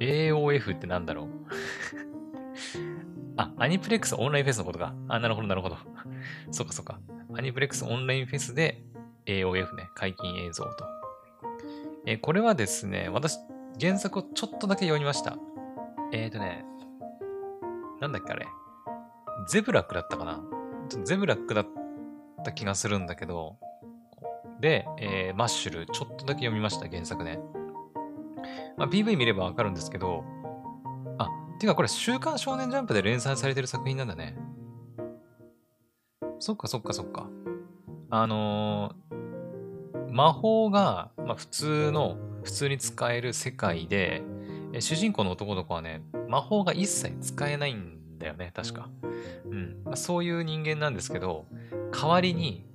AOF ってなんだろう？あ、アニプレックスオンラインフェスのことか。あ、なるほど、なるほど。そっかそっか。アニプレックスオンラインフェスで AOF ね、解禁映像と。えー、これはですね、私、原作をちょっとだけ読みました。えーとね、なんだっけあれ。ゼブラックだったかなちょっとゼブラックだった気がするんだけど、で、えー、マッシュル、ちょっとだけ読みました、原作ね。まあ、PV 見ればわかるんですけど、てかこれ、週刊少年ジャンプで連載されてる作品なんだね。そっかそっかそっか。あのー、魔法が、まあ、普通の、普通に使える世界で、主人公の男の子はね、魔法が一切使えないんだよね、確か。うん。まあ、そういう人間なんですけど、代わりに、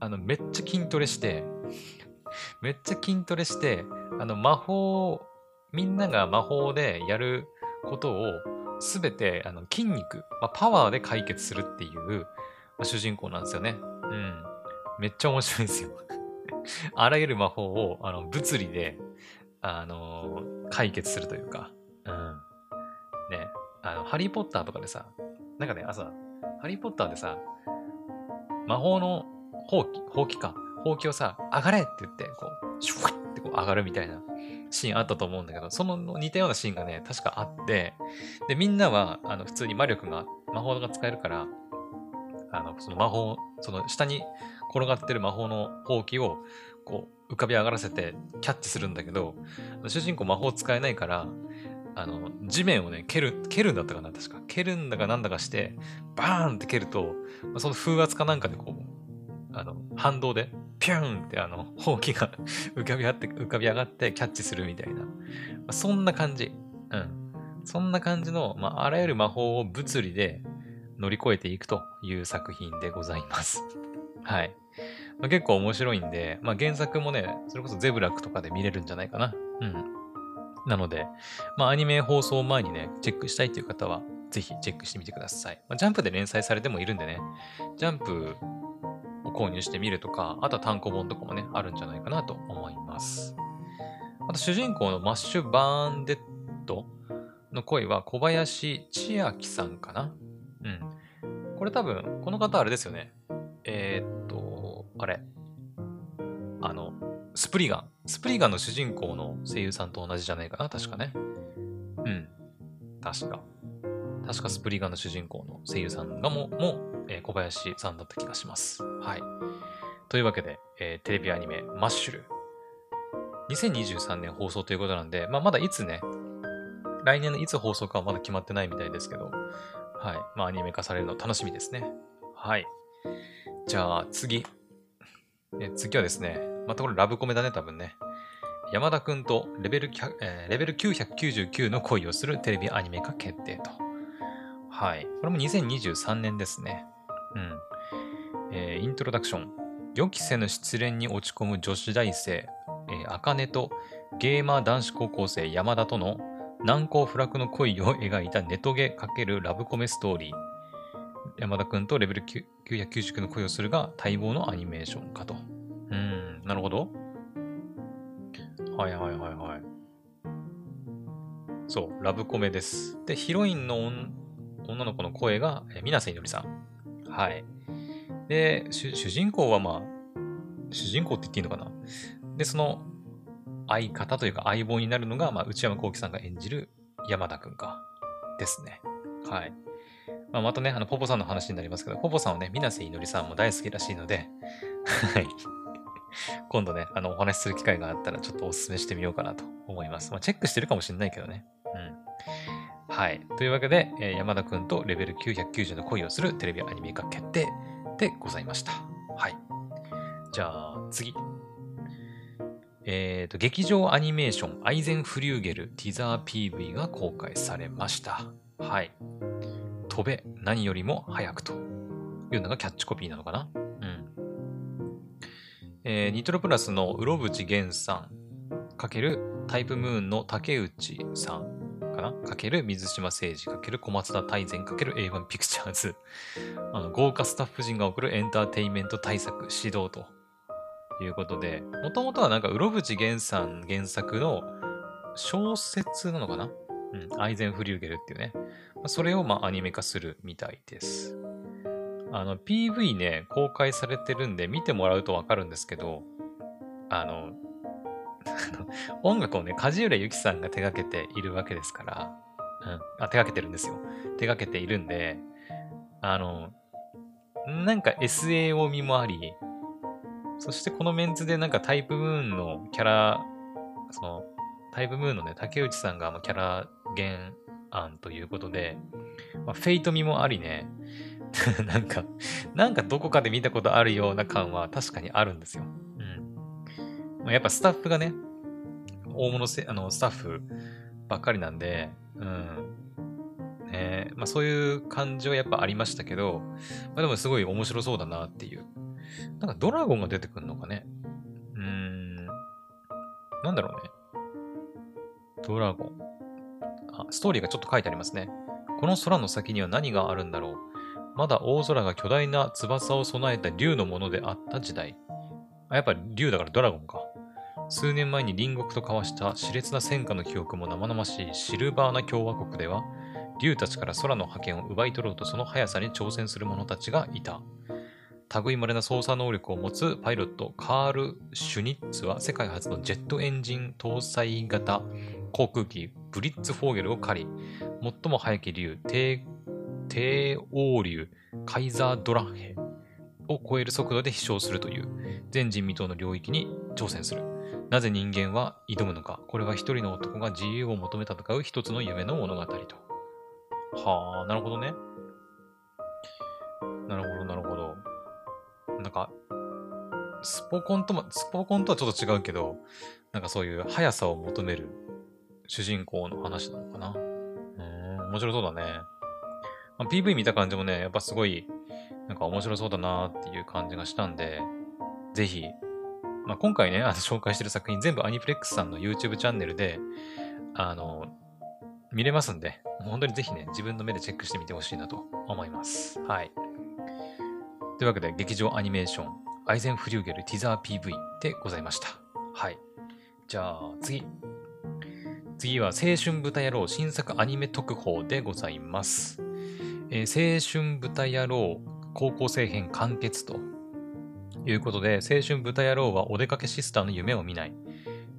あの、めっちゃ筋トレして、めっちゃ筋トレして、あの、魔法、みんなが魔法でやることを、すべて、あの、筋肉、まあ、パワーで解決するっていう、まあ、主人公なんですよね。うん。めっちゃ面白いですよ。あらゆる魔法を、あの、物理で、あのー、解決するというか、うん。ね、あの、ハリーポッターとかでさ、なんかね、朝、ハリーポッターでさ、魔法のほうき、ほうきか、ほうきをさ、上がれって言って、こう、シュワッってこう上がるみたいなシーンあったと思うんだけど、その似たようなシーンがね、確かあって、で、みんなは、あの、普通に魔力が、魔法が使えるから、あの、その魔法、その下に転がってる魔法のほうきを、こう、浮かび上がらせてキャッチするんだけど、主人公魔法使えないから、あの、地面をね、蹴る、蹴るんだったかな、確か。蹴るんだかなんだかして、バーンって蹴ると、その風圧かなんかでこう、あの、反動で、ピューンってあの、ほうきが 浮かび上がって、浮かび上がってキャッチするみたいな。まあ、そんな感じ。うん。そんな感じの、まあ、あらゆる魔法を物理で乗り越えていくという作品でございます。はい。まあ、結構面白いんで、まあ、原作もね、それこそゼブラックとかで見れるんじゃないかな。うん。なので、まあ、アニメ放送前にね、チェックしたいという方は、ぜひチェックしてみてください。まあ、ジャンプで連載されてもいるんでね、ジャンプ購入してみるとか、あとは単行本とかもね、あるんじゃないかなと思います。あと、主人公のマッシュ・バーンデッドの声は小林千秋さんかなうん。これ多分、この方あれですよね。えー、っと、あれ、あの、スプリガン。スプリガンの主人公の声優さんと同じじゃないかな、確かね。うん。確か。確かスプリガンの主人公の声優さんがも、も、えー、小林さんだった気がします。はい。というわけで、えー、テレビアニメ、マッシュル。2023年放送ということなんで、まあ、まだいつね、来年のいつ放送かはまだ決まってないみたいですけど、はい。まあ、アニメ化されるの楽しみですね。はい。じゃあ、次。え次はですね、またこれラブコメだね、多分ね。山田くんとレベル,、えー、レベル999の恋をするテレビアニメ化決定と。はい。これも2023年ですね。うん。えー、イントロダクション。予期せぬ失恋に落ち込む女子大生、えー、アカネとゲーマー男子高校生山田との難攻不落の恋を描いたネトゲ×ラブコメストーリー。山田くんとレベル999の恋をするが待望のアニメーションかと。うん、なるほど。はいはいはいはい。そう、ラブコメです。で、ヒロインの女の子の声が、え水瀬いのりさん。はい。で、主人公はまあ、主人公って言っていいのかな？で、その相方というか相棒になるのが、まあ、内山幸輝さんが演じる山田くんか。ですね。はい。まあ、またね、あの、ポポさんの話になりますけど、ポポさんはね、水瀬いのりさんも大好きらしいので、はい。今度ね、あの、お話しする機会があったら、ちょっとお勧めしてみようかなと思います。まあ、チェックしてるかもしれないけどね。うん。はい。というわけで、えー、山田くんとレベル990の恋をするテレビアニメ化決定でございました。はい。じゃあ、次。えっ、ー、と、劇場アニメーションアイゼンフリューゲルティザー PV が公開されました。はい。飛べ、何よりも早くというのがキャッチコピーなのかな？うん。えー、ニトロプラスのうろぶちげんさん、かけるタイプムーンの竹内さんかな？かける水島誠二かける小松田大善かける A1 ピクチャーズ。あの豪華スタッフ陣が送るエンターテインメント対策指導ということで、もともとはなんか、うろぶち源さん原作の小説なのかな？うん、アイゼンフリューゲルっていうね。それをまあアニメ化するみたいです。あの、PV ね、公開されてるんで見てもらうとわかるんですけど、あの、音楽をね、梶浦由紀さんが手掛けているわけですから、うん、あ、手掛けてるんですよ。手掛けているんで、あの、なんか SAO 味もあり、そしてこのメンツでなんかタイプムーンのキャラ、その、タイプムーンのね、竹内さんがキャラ原案ということで、まあ、フェイト味もありね、なんか、なんかどこかで見たことあるような感は確かにあるんですよ。うん。ま、やっぱスタッフがね、大物せあのスタッフばっかりなんで、うん。ねまあそういう感じはやっぱありましたけど、まあでもすごい面白そうだなっていう。なんかドラゴンが出てくるのかね。うーん。なんだろうね。ドラゴン。あ、ストーリーがちょっと書いてありますね。この空の先には何があるんだろう。まだ大空が巨大な翼を備えた竜のものであった時代。あ、やっぱり竜だからドラゴンか。数年前に隣国と交わした熾烈な戦火の記憶も生々しいシルバーナ共和国では、竜たちから空の覇権を奪い取ろうとその速さに挑戦する者たちがいた。類まれな操作能力を持つパイロットカール・シュニッツは世界初のジェットエンジン搭載型航空機ブリッツフォーゲルを借り、最も速き竜、帝王竜カイザードラッヘを超える速度で飛翔するという全人未到の領域に挑戦する。なぜ人間は挑むのか？これは一人の男が自由を求め戦う一つの夢の物語と。はあ、なるほどね。なるほど、なるほど。なんか、スポコンとも、スポコンとはちょっと違うけど、なんかそういう速さを求める主人公の話なのかな。うん、面白そうだね。まあ、PV 見た感じもね、やっぱすごい、なんか面白そうだなっていう感じがしたんで、ぜひ、まあ、今回ね、あの紹介してる作品全部アニプレックスさんの YouTube チャンネルで、あの、見れますんで、本当にぜひね、自分の目でチェックしてみてほしいなと思います。はい。というわけで、劇場アニメーション、アイゼンフリューゲルティザー PV でございました。はい。じゃあ、次。次は、青春豚野郎新作アニメ特報でございます。えー、青春豚野郎高校生編完結ということで、青春豚野郎はお出かけシスターの夢を見ない。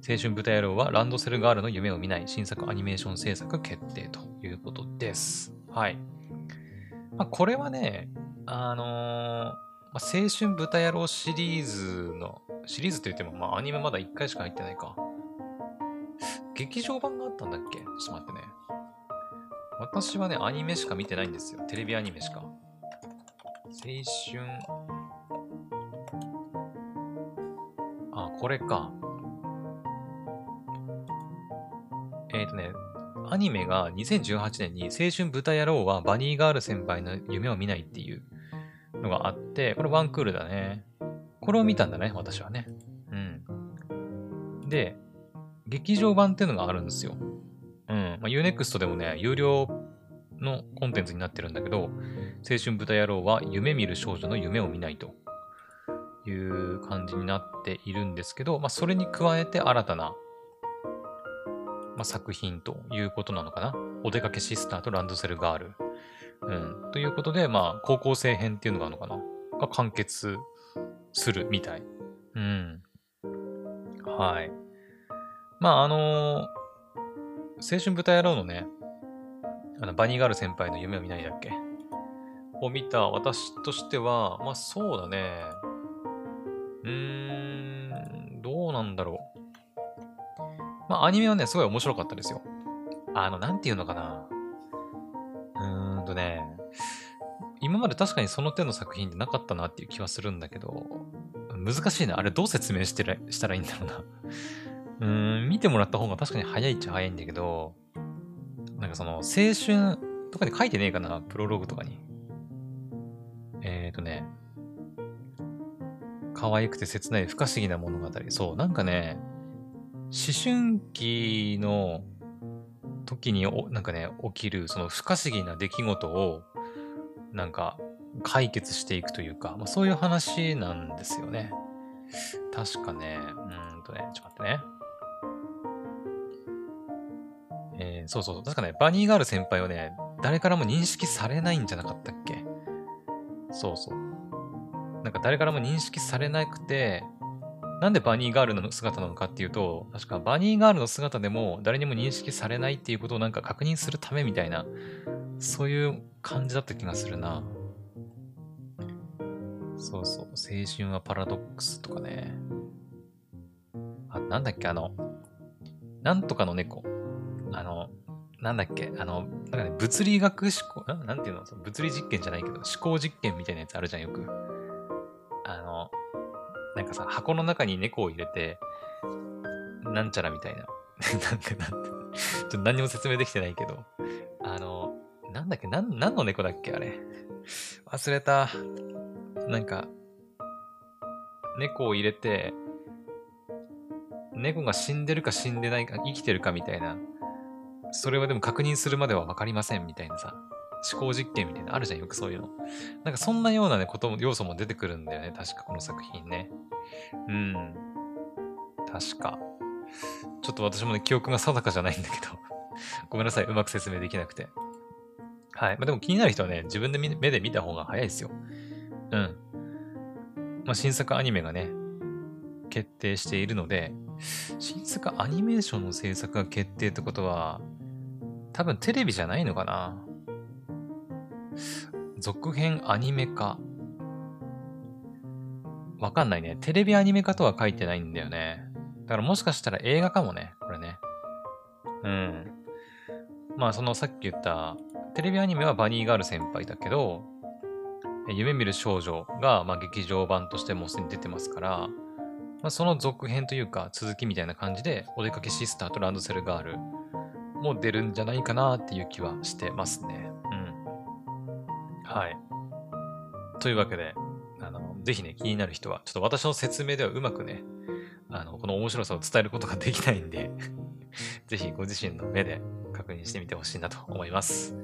青春豚野郎はランドセルガールの夢を見ない新作アニメーション制作決定ということです。はい。まあ、これはね、あのー、まあ、青春豚野郎シリーズの、シリーズといっても、まあ、アニメまだ1回しか入ってないか。劇場版があったんだっけ？ちょっと待ってね。私はね、アニメしか見てないんですよ。テレビアニメしか。青春。これか。えっ、ー、とね、アニメが2018年に青春豚野郎はバニーガール先輩の夢を見ないっていうのがあって、これワンクールだね。これを見たんだね、私はね。うん。で、劇場版っていうのがあるんですよ。うん。まあ、Unext でもね、有料のコンテンツになってるんだけど、青春豚野郎は夢見る少女の夢を見ないという感じになっているんですけど、まあ、それに加えて新たな、まあ、作品ということなのかな。お出かけシスターとランドセルガール。うん。ということで、まあ、高校生編っていうのがあるのかな。が完結するみたい。うん。はい。まあ、あのー青春豚野郎のね、あのバニーガール先輩の夢を見ないだっけ？を見た私としては、まあそうだね。うーん、どうなんだろう。まあアニメはね、すごい面白かったですよ。あの、なんていうのかな。うーんとね、今まで確かにその手の作品ってなかったなっていう気はするんだけど、難しいな。あれどう説明してらしたらいいんだろうな。うーん、見てもらった方が確かに早いっちゃ早いんだけど、なんかその、青春とかに書いてねえかな、プロローグとかに。えっ、ー、とね、可愛くて切ない不可思議な物語。そう、なんかね、思春期の時にお、なんかね、起きる、その不可思議な出来事を、なんか、解決していくというか、まあ、そういう話なんですよね。確かね、うんとね、ちょっと待ってね。えー、そうそうそう、確かね、バニーガール先輩はね、誰からも認識されないんじゃなかったっけ？そうそう。なんか誰からも認識されなくて、なんでバニーガールの姿なのかっていうと、確かバニーガールの姿でも誰にも認識されないっていうことをなんか確認するためみたいな、そういう感じだった気がするな。そうそう。青春はパラドックスとかね。あ、なんだっけ、あの、なんとかの猫。あの、なんだっけ、あの、なんかね、物理学思考、なんていうの物理実験じゃないけど、思考実験みたいなやつあるじゃん、よく。あの、なんかさ、箱の中に猫を入れて、なんちゃらみたいな。なんか、なんて、ちょっと何も説明できてないけど、あの、なんだっけ、なん、何の猫だっけ、あれ。忘れた。なんか、猫を入れて、猫が死んでるか死んでないか、生きてるかみたいな、それはでも確認するまでは分かりませんみたいなさ、思考実験みたいなあるじゃん、よくそういうの。なんかそんなようなね、ことも要素も出てくるんだよね、確かこの作品ね。うん。確か。ちょっと私もね、記憶が定かじゃないんだけど ごめんなさい、うまく説明できなくて。はい。まあ、でも気になる人はね、自分で目で見た方が早いですよ。うん。まあ、新作アニメがね、決定しているので、新作アニメーションの制作が決定ってことは、多分テレビじゃないのかな続編アニメ化。わかんないね。テレビアニメ化とは書いてないんだよね。だからもしかしたら映画かもね。これね。うん。まあそのさっき言ったテレビアニメはバニーガール先輩だけど、夢見る少女が、まあ、劇場版としてもうすでに出てますから、まあ、その続編というか続きみたいな感じで、お出かけシスターとランドセルガールも出るんじゃないかなっていう気はしてますね。はい。というわけで、あの、ぜひね、気になる人は、ちょっと私の説明ではうまくね、あの、この面白さを伝えることができないんで ぜひご自身の目で確認してみてほしいなと思います。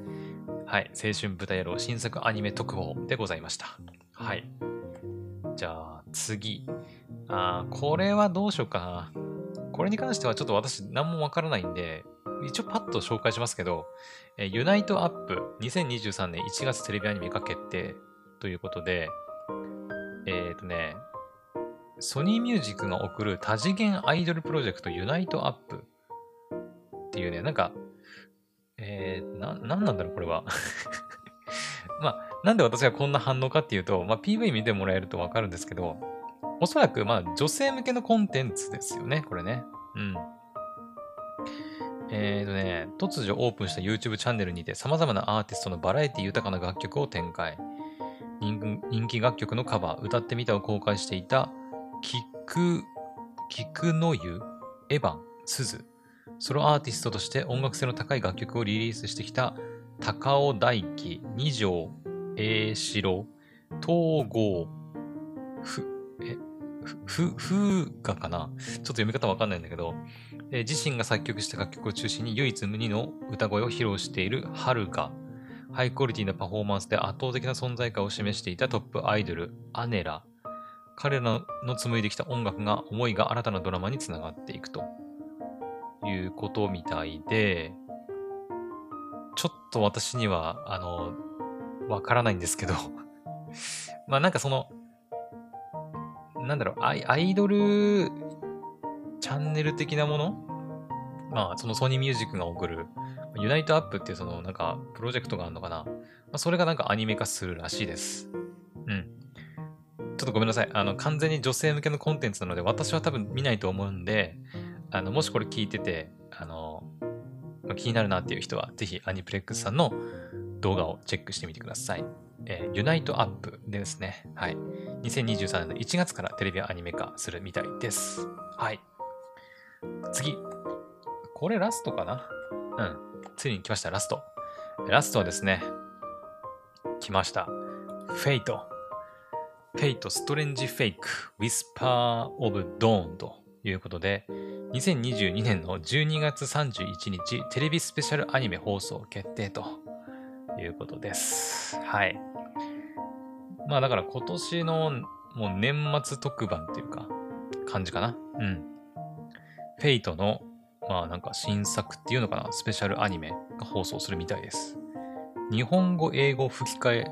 はい。青春舞台野郎新作アニメ特報でございました。はい。じゃあ、次。あこれはどうしようかな。これに関してはちょっと私何もわからないんで、一応パッと紹介しますけど、えユナイトアップ2023年1月テレビアニメ化決定ということで、えっ、ー、とね、ソニーミュージックが送る多次元アイドルプロジェクト UniteUp っていうね、なんかえー、な、なんなんだろう、これは。まあ、なんで私がこんな反応かっていうと、まあ、PV 見てもらえるとわかるんですけど、おそらく、まあ、女性向けのコンテンツですよね、これね。うん。えーとね、突如オープンした YouTube チャンネルにて様々なアーティストのバラエティ豊かな楽曲を展開。人気楽曲のカバー、歌ってみたを公開していた、キク、キクの湯、エヴァン、スズ、ソロアーティストとして音楽性の高い楽曲をリリースしてきた高尾大輝、二条、栄四郎、東郷、ふ、え、ふ、ふがかな？ちょっと読み方わかんないんだけど、え自身が作曲した楽曲を中心に唯一無二の歌声を披露している春が、ハイクオリティなパフォーマンスで圧倒的な存在感を示していたトップアイドル、アネラ。彼らの紡いできた音楽が、思いが新たなドラマにつながっていくと。いうことみたいで、ちょっと私には、あの、わからないんですけど まあなんかその、なんだろうア、アイドルチャンネル的なもの？まあそのソニーミュージックが送る、 UniteUp っていうそのなんかプロジェクトがあるのかな、まあ、それがなんかアニメ化するらしいです。うん。ちょっとごめんなさい。あの、完全に女性向けのコンテンツなので、私は多分見ないと思うんで、あの、もしこれ聞いてて、あの、気になるなっていう人は、ぜひアニプレックスさんの動画をチェックしてみてください。えー、 UniteUp でですね、はい。2023年の1月からテレビアニメ化するみたいです。はい。次。これラストかな？うん。ついに来ました、ラスト。ラストはですね、来ました。 Fate。Fate、strange Fake、Whisper of Dawn ということで、2022年の12月31日、テレビスペシャルアニメ放送決定ということです。はい。まあだから今年のもう年末特番っていうか、感じかな？うん。フェイトの、まあなんか新作っていうのかな、スペシャルアニメが放送するみたいです。日本語、英語吹き替え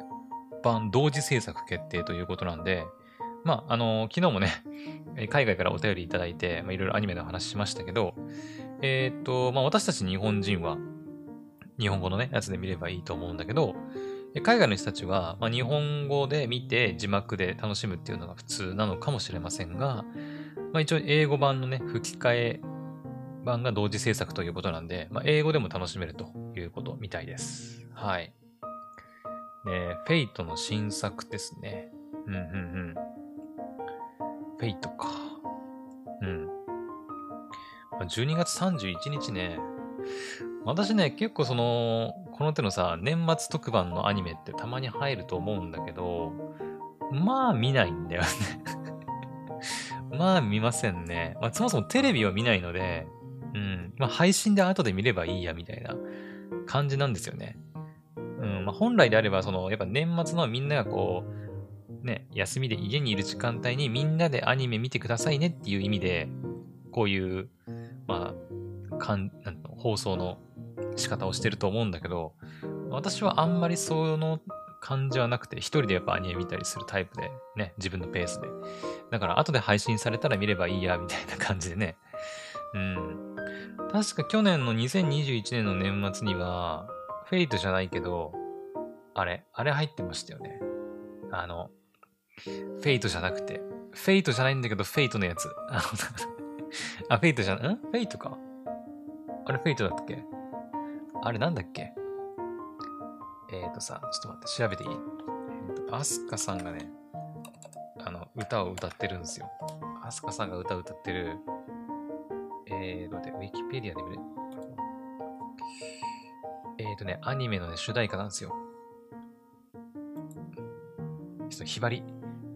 版同時制作決定ということなんで、まあ、あの、昨日もね、海外からお便りいただいて、まあ、いろいろアニメの話しましたけど、えー、っと、まあ、私たち日本人は、日本語のね、やつで見ればいいと思うんだけど、海外の人たちは、まあ、日本語で見て字幕で楽しむっていうのが普通なのかもしれませんが、まあ、一応英語版のね、吹き替え版が同時制作ということなんで、まあ、英語でも楽しめるということみたいです。はい。ね、 Fate の新作ですね。うんうんうん。 Fate か。うん。12月31日ね。私ね、結構その、この手のさ、年末特番のアニメってたまに入ると思うんだけど、まあ見ないんだよねまあ見ませんね。まあそもそもテレビを見ないので、うん。まあ配信で後で見ればいいやみたいな感じなんですよね。うん。まあ本来であれば、その、やっぱ年末のみんながこう、ね、休みで家にいる時間帯にみんなでアニメ見てくださいねっていう意味で、こういう、まあ、かんなん放送の仕方をしてると思うんだけど、私はあんまりその感じはなくて、一人でやっぱアニメ見たりするタイプで、ね、自分のペースで。だから後で配信されたら見ればいいや、みたいな感じでね。うん。確か去年の2021年の年末には、フェイトじゃないけど、あれ、あれ入ってましたよね。あの、Fate じゃなくて、 Fate じゃないんだけど、 Fate のやつ。あ、Fate じゃん、ん？ Fate か。あれ、 Fate だったっけ？あれ、なんだっけ？えっ、ー、とさ、ちょっと待って、調べていい？えっ、ー、と、アスカさんがね、あの、歌を歌ってるんですよ。アスカさんが歌を歌ってる、えーと、で、ウィキペディアで見れえっ、ー、とね、アニメのね、主題歌なんですよ。そひばり。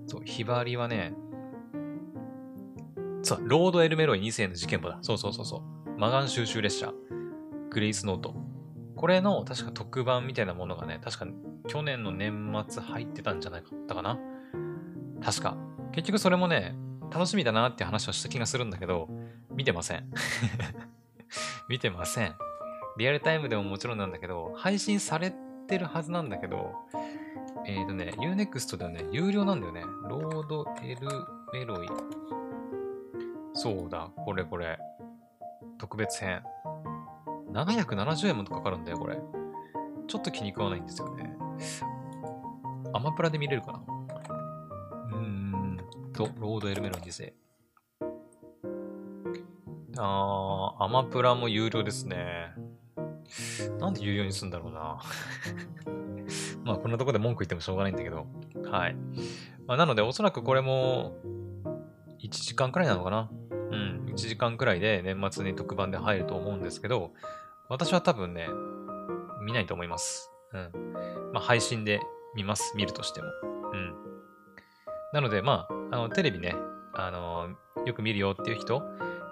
そう、ひばりはね、そう、ロード・エル・メロイ2世の事件簿だ。そうそうそうそう。マガン収集列車。グレイスノート。これの確か特番みたいなものがね、確か去年の年末入ってたんじゃないかったかな。確か。結局それもね、楽しみだなって話をした気がするんだけど、見てません。見てません。リアルタイムでももちろんなんだけど、配信されてるはずなんだけど、えっ、ー、とね、Unext ではね、有料なんだよね。ロードエルメロイ。そうだ、これこれ。特別編。770円もかかるんだよ、これ。ちょっと気に食わないんですよね。アマプラで見れるかな？うーんと、ロードエルメロン2世。あー、アマプラも有料ですね。なんで有料にするんだろうな。まあ、こんなとこで文句言ってもしょうがないんだけど。はい。まあ、なので、おそらくこれも、1時間くらいなのかなうん。1時間くらいで年末に特番で入ると思うんですけど、私は多分ね、見ないと思います。うん。まあ、配信で見ます。見るとしても。うん。なので、まあ、あの、テレビね、あのよく見るよっていう人、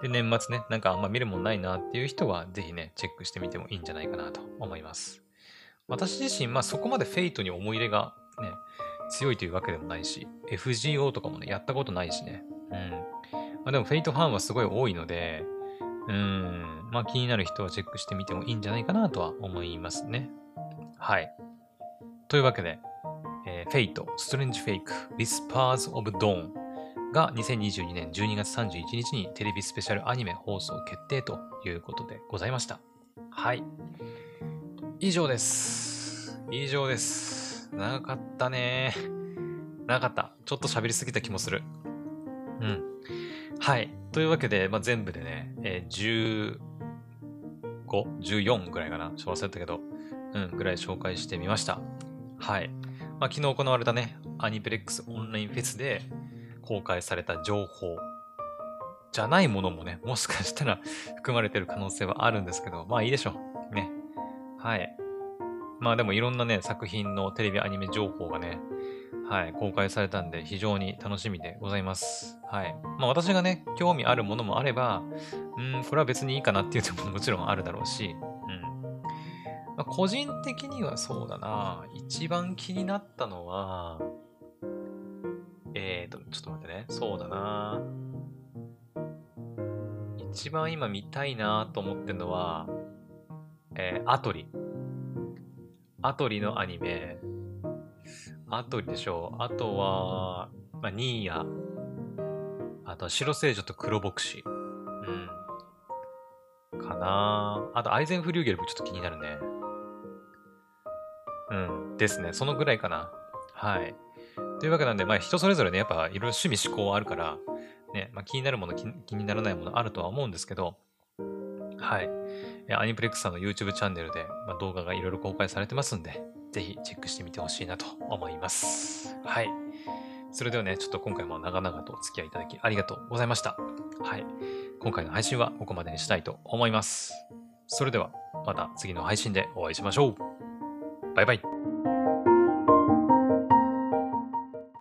で、年末ね、なんかあんま見るもんないなっていう人は、ぜひね、チェックしてみてもいいんじゃないかなと思います。私自身、まあそこまで Fate に思い入れがね、強いというわけでもないし、FGO とかもね、やったことないしね。うん。まあでも Fate ファンはすごい多いので、うん、まあ気になる人はチェックしてみてもいいんじゃないかなとは思いますね。はい。というわけで、えー、 Fate、strange Fake、Whispers of Dawn が2022年12月31日にテレビスペシャルアニメ放送決定ということでございました。はい。以上です。以上です。長かったね。長かった。ちょっと喋りすぎた気もする。うん。はい。というわけで、まあ、全部でね、えー、15、14ぐらいかな。ちょっと忘れたけど、うん、ぐらい紹介してみました。はい。まあ、昨日行われたね、アニプレックスオンラインフェスで公開された情報じゃないものもね、もしかしたら含まれてる可能性はあるんですけど、まあいいでしょう。ね。はい。まあでもいろんなね、作品のテレビアニメ情報がね、はい、公開されたんで非常に楽しみでございます。はい。まあ私がね、興味あるものもあれば、うん、これは別にいいかなっていうのも もちろんあるだろうし、うん。まあ、個人的にはそうだな。一番気になったのは、えーと、ちょっと待ってね。そうだな。一番今見たいなと思ってるのは、えー、アトリ。アトリのアニメ。アトリでしょう。あとは、まあ、ニーヤ。あとは白聖女と黒牧師。うん。かなあと、アイゼンフリューゲルもちょっと気になるね。うん。ですね。そのぐらいかな。はい。というわけなんで、まあ人それぞれね、やっぱいろいろ趣味思考あるから、ね、まあ、気になるもの気、気にならないものあるとは思うんですけど、はい。アニプレックスさんの YouTube チャンネルで、まあ、動画がいろいろ公開されてますんで、ぜひチェックしてみてほしいなと思います。はい。それではね、ちょっと今回も長々とお付き合いいただきありがとうございました。はい。今回の配信はここまでにしたいと思います。それでは、また次の配信でお会いしましょう。バイバイ。